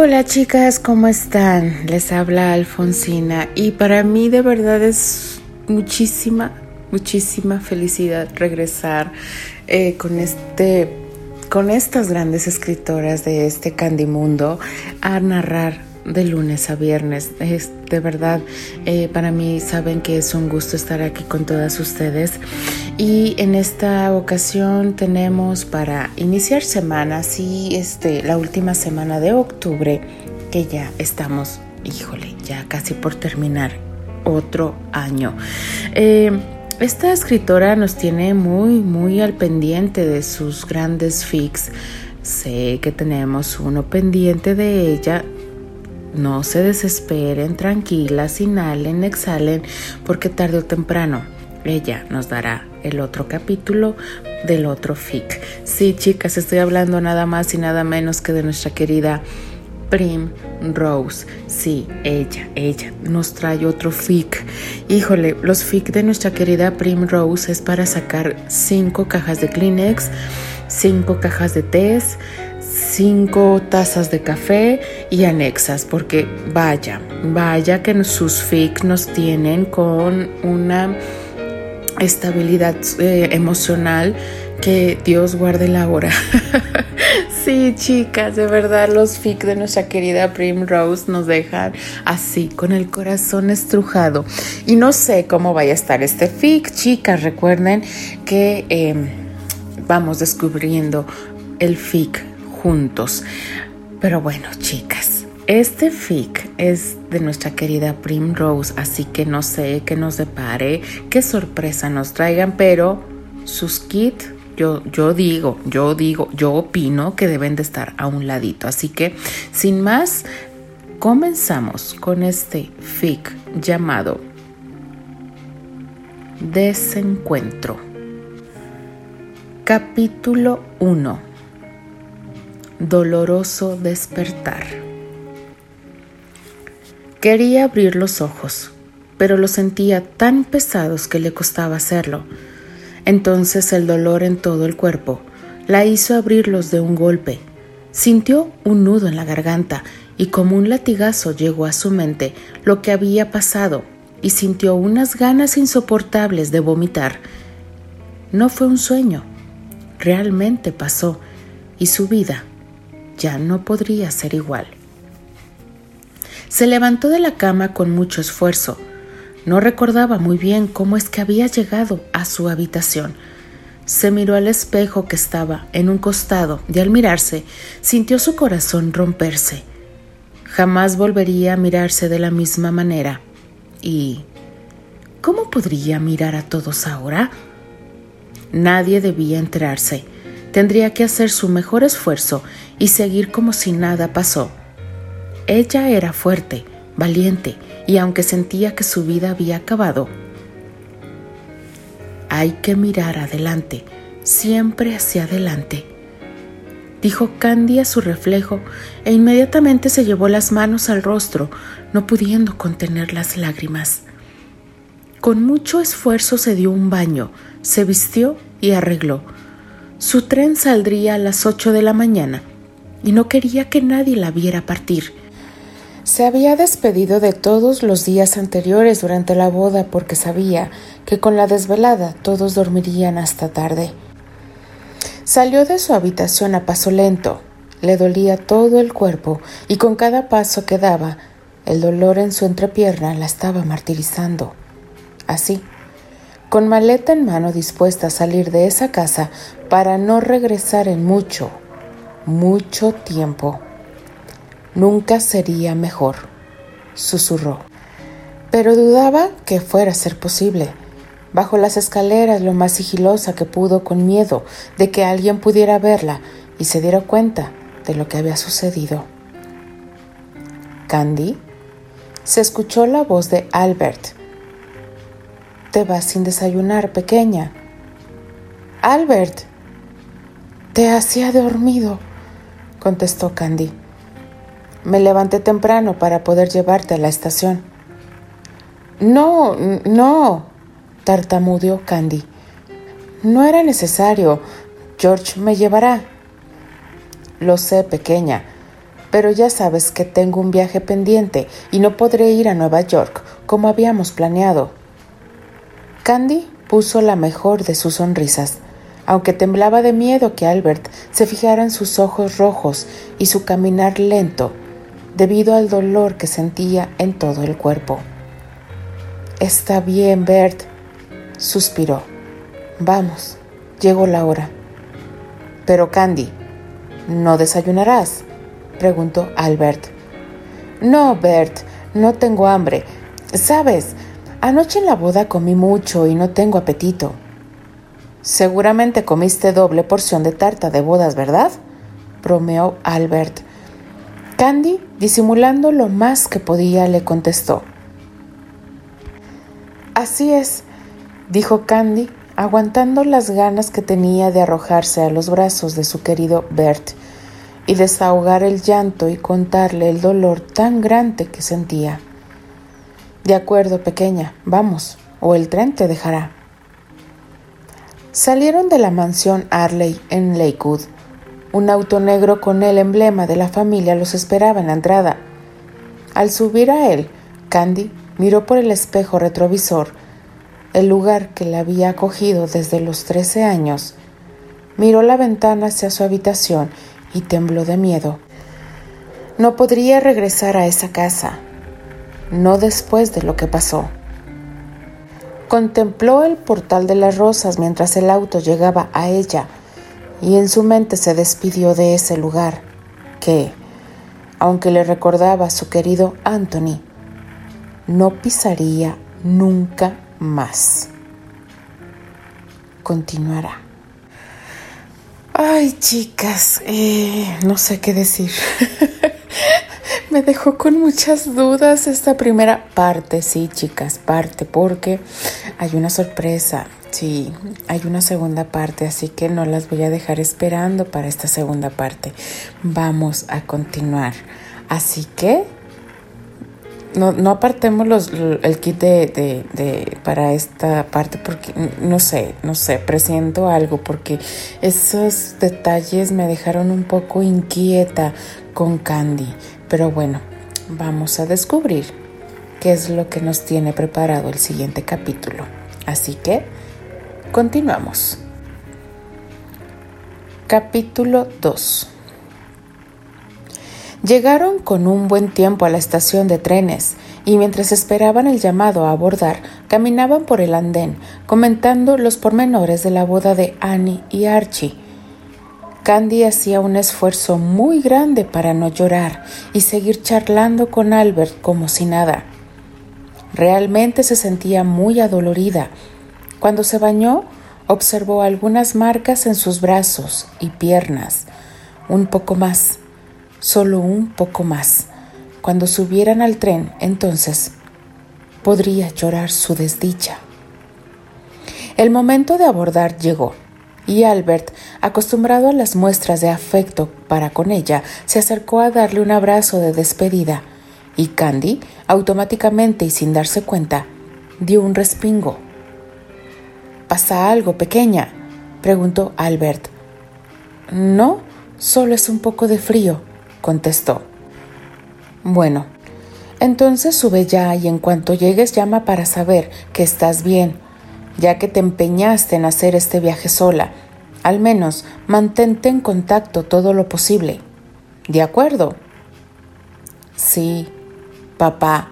Hola chicas, ¿cómo están? Les habla Alfonsina y para mí de verdad es muchísima, muchísima felicidad regresar eh, con este, con estas grandes escritoras de este Candimundo a narrar de lunes a viernes. Es de verdad, eh, para mí saben que es un gusto estar aquí con todas ustedes. Y en esta ocasión tenemos para iniciar semana, sí, este, la última semana de octubre, que ya estamos, híjole, ya casi por terminar otro año. Eh, esta escritora nos tiene muy, muy al pendiente de sus grandes fics. Sé que tenemos uno pendiente de ella no se desesperen, tranquilas, inhalen, exhalen, porque tarde o temprano ella nos dará el otro capítulo del otro fic. Sí, chicas, estoy hablando nada más y nada menos que de nuestra querida Prim Rose. Sí, ella, ella nos trae otro fic. Híjole, los fic de nuestra querida Prim Rose es para sacar cinco cajas de Kleenex, cinco cajas de test cinco tazas de café y anexas, porque vaya, vaya que sus FIC nos tienen con una estabilidad eh, emocional que Dios guarde la hora. sí, chicas, de verdad los fic de nuestra querida Primrose nos dejan así, con el corazón estrujado. Y no sé cómo vaya a estar este fic, chicas, recuerden que em, vamos descubriendo el fic juntos. Pero bueno, chicas, este fic es de nuestra querida Primrose, así que no sé qué nos depare, qué sorpresa nos traigan, pero sus kits yo, yo, digo, yo digo, yo opino que deben de estar a un ladito. Así que, sin más, comenzamos con este fic llamado Desencuentro. Capítulo 1 doloroso despertar. Quería abrir los ojos, pero los sentía tan pesados que le costaba hacerlo. Entonces el dolor en todo el cuerpo la hizo abrirlos de un golpe. Sintió un nudo en la garganta y como un latigazo llegó a su mente lo que había pasado y sintió unas ganas insoportables de vomitar. No fue un sueño, realmente pasó y su vida ya no podría ser igual. Se levantó de la cama con mucho esfuerzo. No recordaba muy bien cómo es que había llegado a su habitación. Se miró al espejo que estaba en un costado y al mirarse sintió su corazón romperse. Jamás volvería a mirarse de la misma manera. ¿Y cómo podría mirar a todos ahora? Nadie debía enterarse. Tendría que hacer su mejor esfuerzo y seguir como si nada pasó. Ella era fuerte, valiente, y aunque sentía que su vida había acabado, hay que mirar adelante, siempre hacia adelante. Dijo Candy a su reflejo e inmediatamente se llevó las manos al rostro, no pudiendo contener las lágrimas. Con mucho esfuerzo se dio un baño, se vistió y arregló. Su tren saldría a las ocho de la mañana y no quería que nadie la viera partir. Se había despedido de todos los días anteriores durante la boda porque sabía que con la desvelada todos dormirían hasta tarde. Salió de su habitación a paso lento. Le dolía todo el cuerpo y con cada paso que daba, el dolor en su entrepierna la estaba martirizando. Así, con maleta en mano dispuesta a salir de esa casa para no regresar en mucho, mucho tiempo. Nunca sería mejor, susurró. Pero dudaba que fuera a ser posible. Bajo las escaleras lo más sigilosa que pudo con miedo de que alguien pudiera verla y se diera cuenta de lo que había sucedido. Candy se escuchó la voz de Albert. Sin desayunar, pequeña. Albert, te hacía dormido contestó Candy. Me levanté temprano para poder llevarte a la estación. No, no, tartamudeó Candy. No era necesario. George me llevará. Lo sé, pequeña. pero ya sabes que tengo un viaje pendiente y no podré ir a Nueva York como habíamos planeado. Candy puso la mejor de sus sonrisas, aunque temblaba de miedo que Albert se fijara en sus ojos rojos y su caminar lento, debido al dolor que sentía en todo el cuerpo. Está bien, Bert, suspiró. Vamos, llegó la hora. Pero Candy, ¿no desayunarás? preguntó Albert. No, Bert, no tengo hambre. Sabes, anoche en la boda comí mucho y no tengo apetito. Seguramente comiste doble porción de tarta de bodas, ¿verdad? bromeó Albert. Candy, disimulando lo más que podía, le contestó. Así es, dijo Candy, aguantando las ganas que tenía de arrojarse a los brazos de su querido Bert y desahogar el llanto y contarle el dolor tan grande que sentía. De acuerdo, pequeña, vamos, o el tren te dejará. Salieron de la mansión Arley en Lakewood. Un auto negro con el emblema de la familia los esperaba en la entrada. Al subir a él, Candy miró por el espejo retrovisor el lugar que la había acogido desde los trece años, miró la ventana hacia su habitación y tembló de miedo. No podría regresar a esa casa, no después de lo que pasó. Contempló el portal de las rosas mientras el auto llegaba a ella y en su mente se despidió de ese lugar que, aunque le recordaba a su querido Anthony, no pisaría nunca más. Continuará. Ay, chicas, eh, no sé qué decir. Me dejó con muchas dudas esta primera parte, sí, chicas, parte, porque hay una sorpresa, sí, hay una segunda parte, así que no las voy a dejar esperando para esta segunda parte. Vamos a continuar. Así que no, no apartemos el kit de, de, para esta parte porque no sé, no sé, presiento algo porque esos detalles me dejaron un poco inquieta con Candy. Pero bueno, vamos a descubrir qué es lo que nos tiene preparado el siguiente capítulo. Así que, continuamos. Capítulo 2 Llegaron con un buen tiempo a la estación de trenes y mientras esperaban el llamado a abordar, caminaban por el andén, comentando los pormenores de la boda de Annie y Archie. Candy hacía un esfuerzo muy grande para no llorar y seguir charlando con Albert como si nada. Realmente se sentía muy adolorida. Cuando se bañó, observó algunas marcas en sus brazos y piernas, un poco más solo un poco más. Cuando subieran al tren, entonces podría llorar su desdicha. El momento de abordar llegó, y Albert, acostumbrado a las muestras de afecto para con ella, se acercó a darle un abrazo de despedida, y Candy, automáticamente y sin darse cuenta, dio un respingo. ¿Pasa algo, pequeña? preguntó Albert. No, solo es un poco de frío, contestó. Bueno, entonces sube ya y en cuanto llegues llama para saber que estás bien, ya que te empeñaste en hacer este viaje sola. Al menos mantente en contacto todo lo posible. ¿De acuerdo? Sí, papá,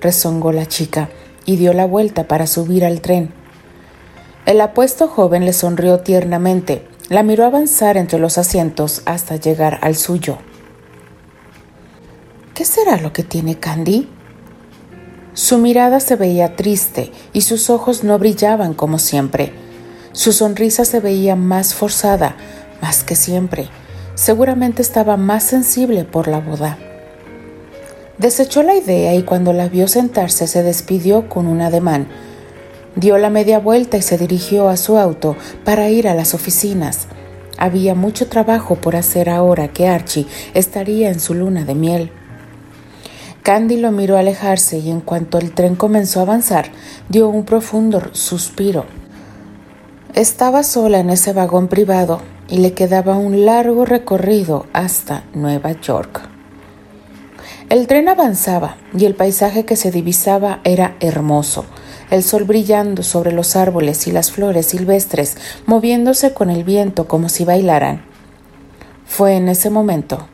rezongó la chica y dio la vuelta para subir al tren. El apuesto joven le sonrió tiernamente, la miró avanzar entre los asientos hasta llegar al suyo. ¿Qué será lo que tiene Candy? Su mirada se veía triste y sus ojos no brillaban como siempre. Su sonrisa se veía más forzada, más que siempre. Seguramente estaba más sensible por la boda. Desechó la idea y cuando la vio sentarse se despidió con un ademán. Dio la media vuelta y se dirigió a su auto para ir a las oficinas. Había mucho trabajo por hacer ahora que Archie estaría en su luna de miel. Candy lo miró alejarse y en cuanto el tren comenzó a avanzar, dio un profundo suspiro. Estaba sola en ese vagón privado y le quedaba un largo recorrido hasta Nueva York. El tren avanzaba y el paisaje que se divisaba era hermoso, el sol brillando sobre los árboles y las flores silvestres moviéndose con el viento como si bailaran. Fue en ese momento,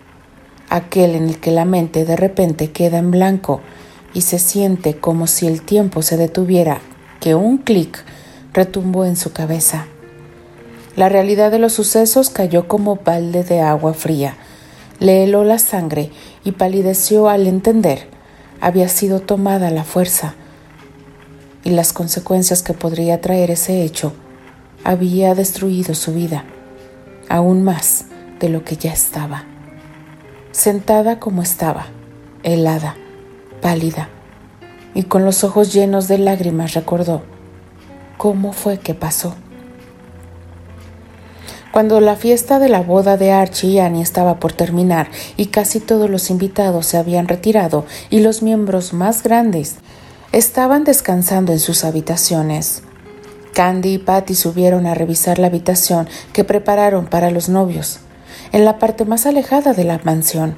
aquel en el que la mente de repente queda en blanco y se siente como si el tiempo se detuviera, que un clic retumbó en su cabeza. La realidad de los sucesos cayó como balde de agua fría, le heló la sangre y palideció al entender. Había sido tomada la fuerza y las consecuencias que podría traer ese hecho había destruido su vida, aún más de lo que ya estaba. Sentada como estaba, helada, pálida, y con los ojos llenos de lágrimas recordó cómo fue que pasó. Cuando la fiesta de la boda de Archie y Annie estaba por terminar y casi todos los invitados se habían retirado y los miembros más grandes estaban descansando en sus habitaciones, Candy y Patty subieron a revisar la habitación que prepararon para los novios, en la parte más alejada de la mansión.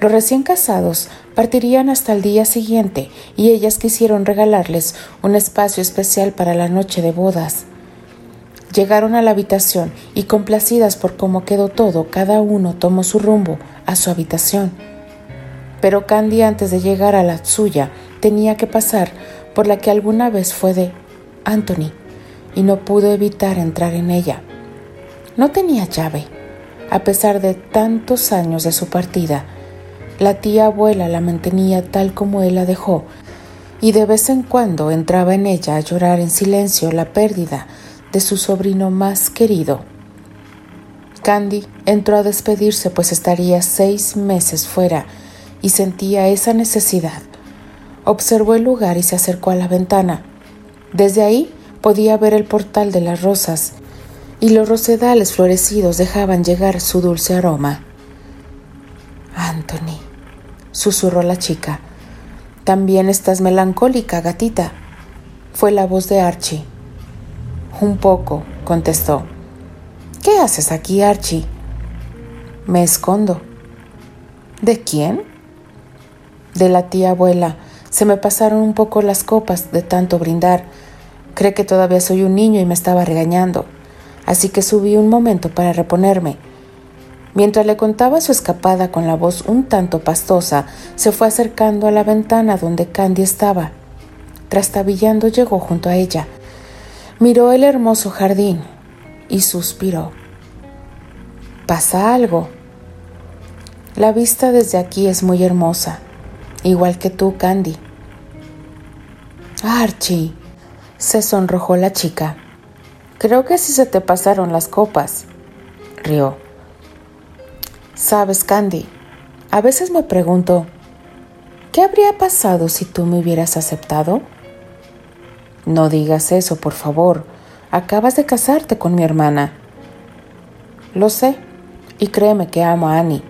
Los recién casados partirían hasta el día siguiente y ellas quisieron regalarles un espacio especial para la noche de bodas. Llegaron a la habitación y complacidas por cómo quedó todo, cada uno tomó su rumbo a su habitación. Pero Candy antes de llegar a la suya tenía que pasar por la que alguna vez fue de Anthony y no pudo evitar entrar en ella. No tenía llave. A pesar de tantos años de su partida, la tía abuela la mantenía tal como él la dejó, y de vez en cuando entraba en ella a llorar en silencio la pérdida de su sobrino más querido. Candy entró a despedirse pues estaría seis meses fuera y sentía esa necesidad. Observó el lugar y se acercó a la ventana. Desde ahí podía ver el portal de las rosas y los rosedales florecidos dejaban llegar su dulce aroma. Anthony, susurró la chica. También estás melancólica, gatita. Fue la voz de Archie. Un poco, contestó. ¿Qué haces aquí, Archie? Me escondo. ¿De quién? De la tía abuela. Se me pasaron un poco las copas de tanto brindar. Cree que todavía soy un niño y me estaba regañando. Así que subí un momento para reponerme. Mientras le contaba su escapada con la voz un tanto pastosa, se fue acercando a la ventana donde Candy estaba. Trastabillando llegó junto a ella. Miró el hermoso jardín y suspiró. ¿Pasa algo? La vista desde aquí es muy hermosa, igual que tú, Candy. Archie, se sonrojó la chica. Creo que sí se te pasaron las copas, rió. Sabes, Candy, a veces me pregunto, ¿qué habría pasado si tú me hubieras aceptado? No digas eso, por favor. Acabas de casarte con mi hermana. Lo sé, y créeme que amo a Annie.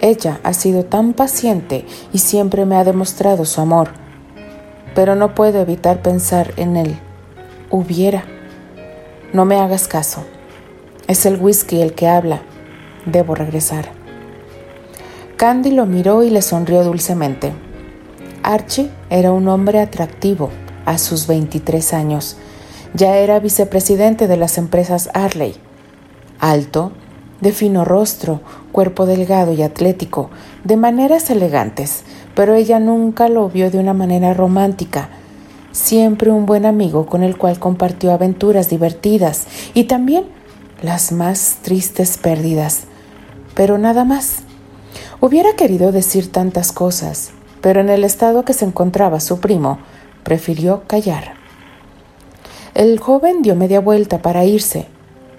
Ella ha sido tan paciente y siempre me ha demostrado su amor, pero no puedo evitar pensar en él. Hubiera. No me hagas caso. Es el whisky el que habla. Debo regresar. Candy lo miró y le sonrió dulcemente. Archie era un hombre atractivo a sus 23 años. Ya era vicepresidente de las empresas Arley. Alto, de fino rostro, cuerpo delgado y atlético, de maneras elegantes, pero ella nunca lo vio de una manera romántica. Siempre un buen amigo con el cual compartió aventuras divertidas y también las más tristes pérdidas. Pero nada más. Hubiera querido decir tantas cosas, pero en el estado que se encontraba su primo, prefirió callar. El joven dio media vuelta para irse,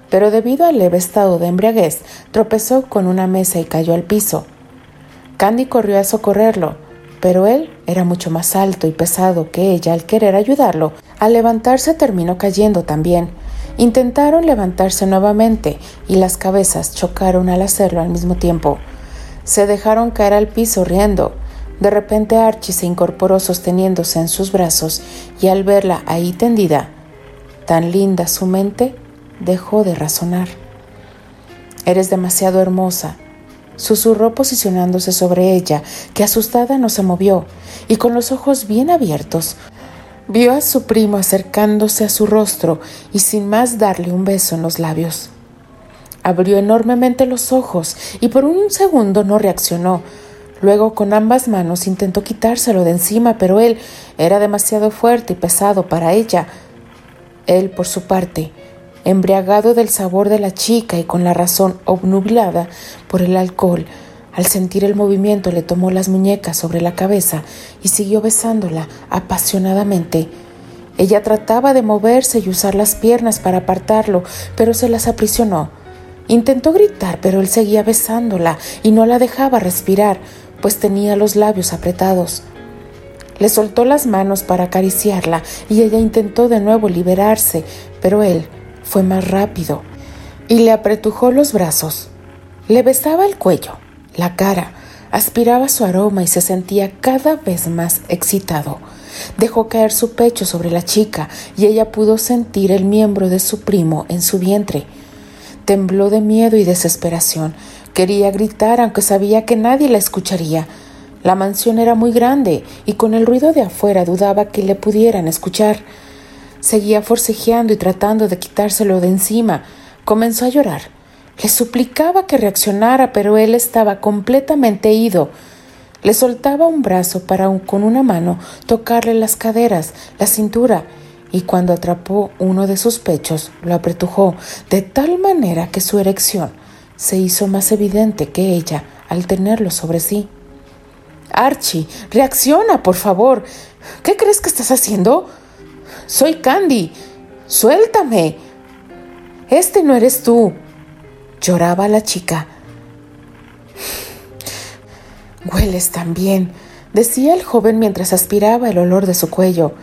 pero debido al leve estado de embriaguez, tropezó con una mesa y cayó al piso. Candy corrió a socorrerlo, pero él era mucho más alto y pesado que ella al querer ayudarlo. Al levantarse terminó cayendo también. Intentaron levantarse nuevamente y las cabezas chocaron al hacerlo al mismo tiempo. Se dejaron caer al piso riendo, de repente Archie se incorporó sosteniéndose en sus brazos y al verla ahí tendida, tan linda su mente, dejó de razonar. Eres demasiado hermosa, susurró posicionándose sobre ella, que asustada no se movió, y con los ojos bien abiertos, vio a su primo acercándose a su rostro y sin más darle un beso en los labios. Abrió enormemente los ojos y por un segundo no reaccionó. Luego con ambas manos intentó quitárselo de encima, pero él era demasiado fuerte y pesado para ella. Él, por su parte, embriagado del sabor de la chica y con la razón obnubilada por el alcohol, al sentir el movimiento le tomó las muñecas sobre la cabeza y siguió besándola apasionadamente. Ella trataba de moverse y usar las piernas para apartarlo, pero se las aprisionó. Intentó gritar, pero él seguía besándola y no la dejaba respirar, pues tenía los labios apretados. Le soltó las manos para acariciarla y ella intentó de nuevo liberarse, pero él fue más rápido y le apretujó los brazos. Le besaba el cuello, la cara, aspiraba su aroma y se sentía cada vez más excitado. Dejó caer su pecho sobre la chica y ella pudo sentir el miembro de su primo en su vientre. Tembló de miedo y desesperación. Quería gritar aunque sabía que nadie la escucharía. La mansión era muy grande y con el ruido de afuera dudaba que le pudieran escuchar. Seguía forcejeando y tratando de quitárselo de encima. Comenzó a llorar. Le suplicaba que reaccionara, pero él estaba completamente ido. Le soltaba un brazo para con una mano tocarle las caderas, la cintura, y cuando atrapó uno de sus pechos, lo apretujó de tal manera que su erección se hizo más evidente que ella al tenerlo sobre sí. Archie, reacciona, por favor. ¿Qué crees que estás haciendo? Soy Candy. Suéltame. Este no eres tú. Lloraba la chica. Hueles tan bien, decía el joven mientras aspiraba el olor de su cuello.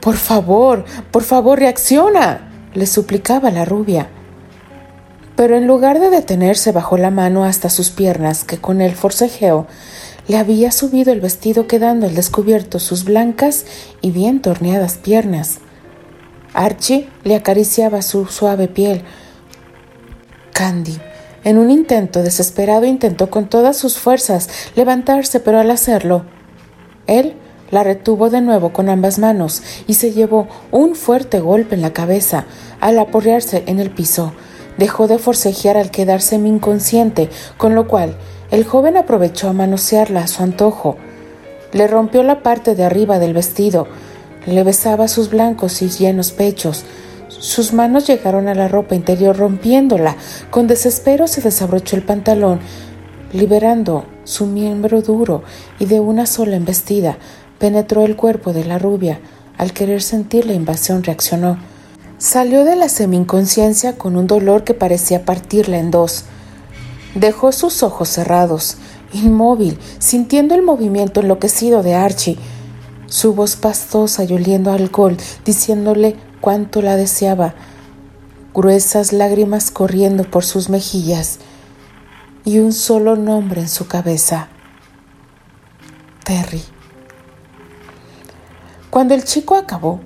Por favor, por favor, reacciona, le suplicaba la rubia. Pero en lugar de detenerse bajó la mano hasta sus piernas, que con el forcejeo le había subido el vestido quedando al descubierto sus blancas y bien torneadas piernas. Archie le acariciaba su suave piel. Candy, en un intento desesperado, intentó con todas sus fuerzas levantarse, pero al hacerlo, él la retuvo de nuevo con ambas manos y se llevó un fuerte golpe en la cabeza al aporrearse en el piso. Dejó de forcejear al quedarse inconsciente, con lo cual el joven aprovechó a manosearla a su antojo. Le rompió la parte de arriba del vestido, le besaba sus blancos y llenos pechos. Sus manos llegaron a la ropa interior rompiéndola. Con desespero se desabrochó el pantalón, liberando su miembro duro y de una sola embestida penetró el cuerpo de la rubia. Al querer sentir la invasión reaccionó. Salió de la semi-inconsciencia con un dolor que parecía partirla en dos. Dejó sus ojos cerrados, inmóvil, sintiendo el movimiento enloquecido de Archie, su voz pastosa y oliendo alcohol, diciéndole cuánto la deseaba, gruesas lágrimas corriendo por sus mejillas y un solo nombre en su cabeza, Terry. Cuando el chico acabó,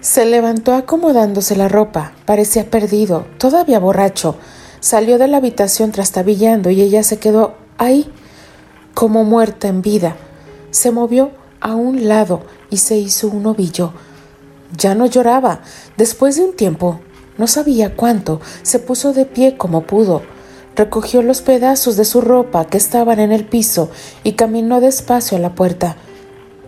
se levantó acomodándose la ropa, parecía perdido, todavía borracho, Salió de la habitación trastabillando y ella se quedó ahí, como muerta en vida. Se movió a un lado y se hizo un ovillo. Ya no lloraba. Después de un tiempo, no sabía cuánto, se puso de pie como pudo. Recogió los pedazos de su ropa que estaban en el piso y caminó despacio a la puerta.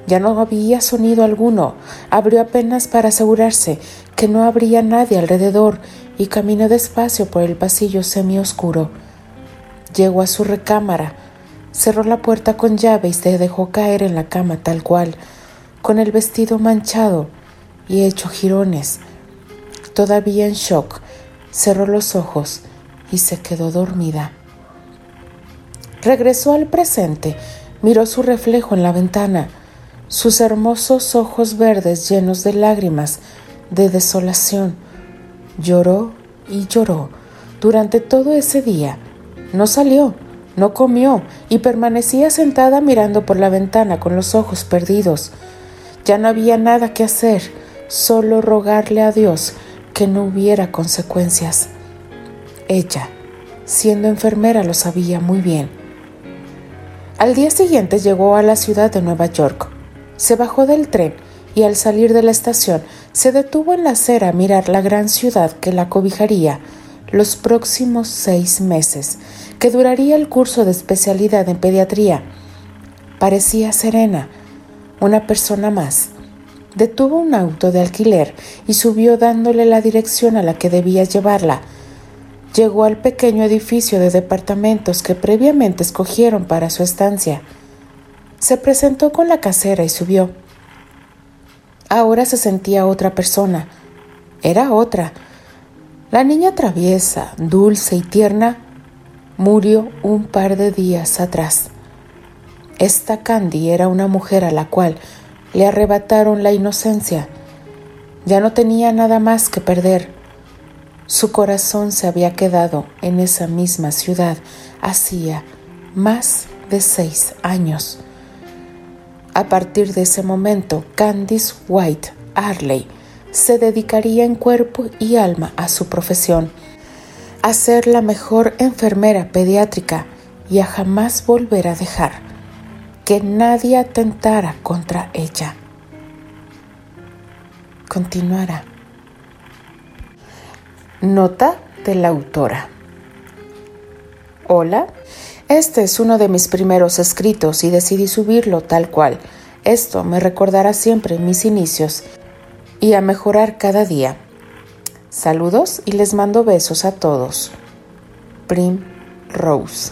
Ya no había sonido alguno. Abrió apenas para asegurarse que no habría nadie alrededor y caminó despacio por el pasillo semioscuro. Llegó a su recámara, cerró la puerta con llave y se dejó caer en la cama tal cual, con el vestido manchado y hecho jirones. Todavía en shock, cerró los ojos y se quedó dormida. Regresó al presente, miró su reflejo en la ventana, sus hermosos ojos verdes llenos de lágrimas, de desolación, Lloró y lloró durante todo ese día. No salió, no comió y permanecía sentada mirando por la ventana con los ojos perdidos. Ya no había nada que hacer, solo rogarle a Dios que no hubiera consecuencias. Ella siendo enfermera lo sabía muy bien. Al día siguiente llegó a la ciudad de Nueva York. Se bajó del tren y al salir de la estación se detuvo en la acera a mirar la gran ciudad que la cobijaría los próximos seis meses, que duraría el curso de especialidad en pediatría. Parecía serena, una persona más. Detuvo un auto de alquiler y subió dándole la dirección a la que debía llevarla. Llegó al pequeño edificio de departamentos que previamente escogieron para su estancia. Se presentó con la casera y subió. Ahora se sentía otra persona. Era otra. La niña traviesa, dulce y tierna murió un par de días atrás. Esta Candy era una mujer a la cual le arrebataron la inocencia. Ya no tenía nada más que perder. Su corazón se había quedado en esa misma ciudad hacía más de seis años. A partir de ese momento, Candice White Arley se dedicaría en cuerpo y alma a su profesión, a ser la mejor enfermera pediátrica y a jamás volver a dejar que nadie atentara contra ella. Continuará. Nota de la autora. Hola, este es uno de mis primeros escritos y decidí subirlo tal cual. Esto me recordará siempre mis inicios y a mejorar cada día. Saludos y les mando besos a todos. Prim Rose.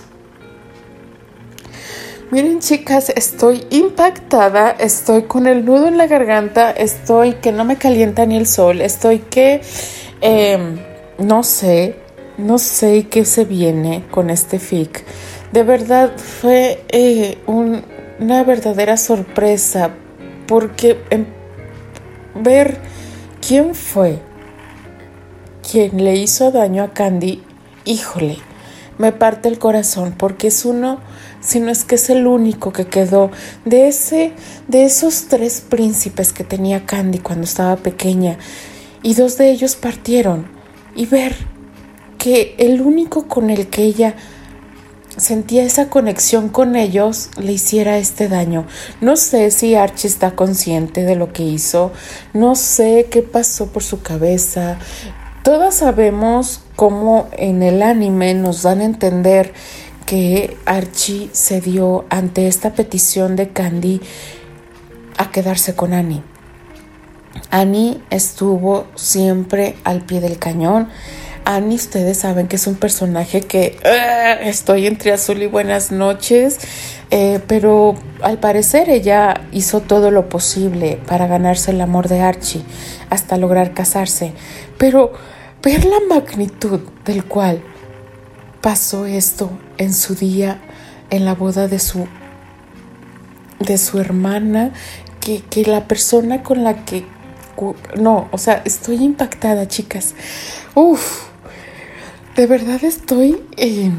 Miren chicas, estoy impactada, estoy con el nudo en la garganta, estoy que no me calienta ni el sol, estoy que em, no sé, no sé qué se viene con este fic. De verdad fue eh, una verdadera sorpresa porque em, ver quién fue quien le hizo daño a Candy, híjole, me parte el corazón porque es uno sino es que es el único que quedó de ese de esos tres príncipes que tenía Candy cuando estaba pequeña y dos de ellos partieron y ver que el único con el que ella sentía esa conexión con ellos le hiciera este daño. No sé si Archie está consciente de lo que hizo, no sé qué pasó por su cabeza. Todas sabemos cómo en el anime nos dan a entender que Archie cedió ante esta petición de Candy a quedarse con Annie. Annie estuvo siempre al pie del cañón. Annie, ustedes saben que es un personaje que ah, estoy entre azul y buenas noches, eh, pero al parecer ella hizo todo lo posible para ganarse el amor de Archie hasta lograr casarse. Pero ver la magnitud del cual pasó esto en su día, en la boda de su, de su hermana, que, que la persona con la que... No, o sea, estoy impactada, chicas. Uf, de verdad estoy eh,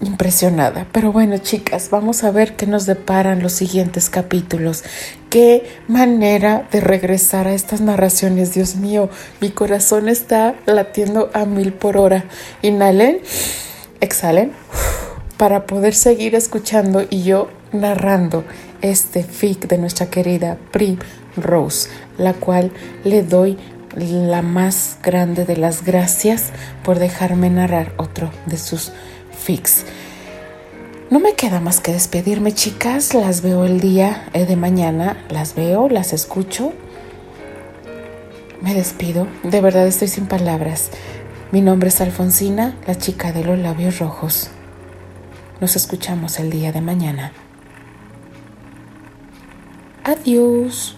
impresionada. Pero bueno, chicas, vamos a ver qué nos deparan los siguientes capítulos. Qué manera de regresar a estas narraciones, Dios mío. Mi corazón está latiendo a mil por hora. Inhalen exhalen para poder seguir escuchando y yo narrando este fic de nuestra querida Prim Rose, la cual le doy la más grande de las gracias por dejarme narrar otro de sus fics. No me queda más que despedirme, chicas. Las veo el día eh, de mañana. Las veo, las escucho. Me despido. De verdad estoy sin palabras. Mi nombre es Alfonsina, la chica de los labios rojos. Nos escuchamos el día de mañana. Adiós.